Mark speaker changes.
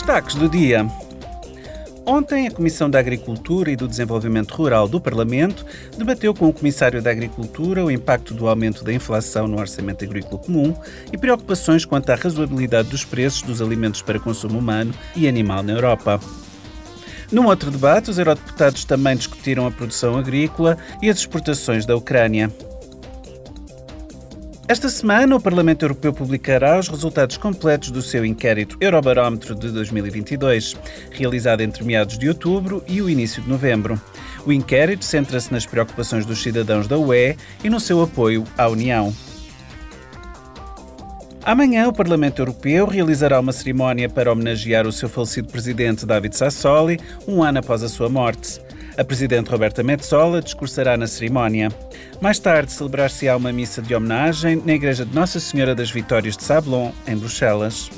Speaker 1: Destaques do dia. Ontem, a Comissão da Agricultura e do Desenvolvimento Rural do Parlamento debateu com o Comissário da Agricultura o impacto do aumento da inflação no orçamento agrícola comum e preocupações quanto à razoabilidade dos preços dos alimentos para consumo humano e animal na Europa. Num outro debate, os eurodeputados também discutiram a produção agrícola e as exportações da Ucrânia. Esta semana, o Parlamento Europeu publicará os resultados completos do seu inquérito Eurobarómetro de 2022, realizado entre meados de outubro e o início de novembro. O inquérito centra-se nas preocupações dos cidadãos da UE e no seu apoio à União. Amanhã, o Parlamento Europeu realizará uma cerimónia para homenagear o seu falecido presidente David Sassoli, um ano após a sua morte. A presidente Roberta Metsola discursará na cerimónia. Mais tarde, celebrar-se-á uma missa de homenagem na Igreja de Nossa Senhora das Vitórias de Sablon, em Bruxelas.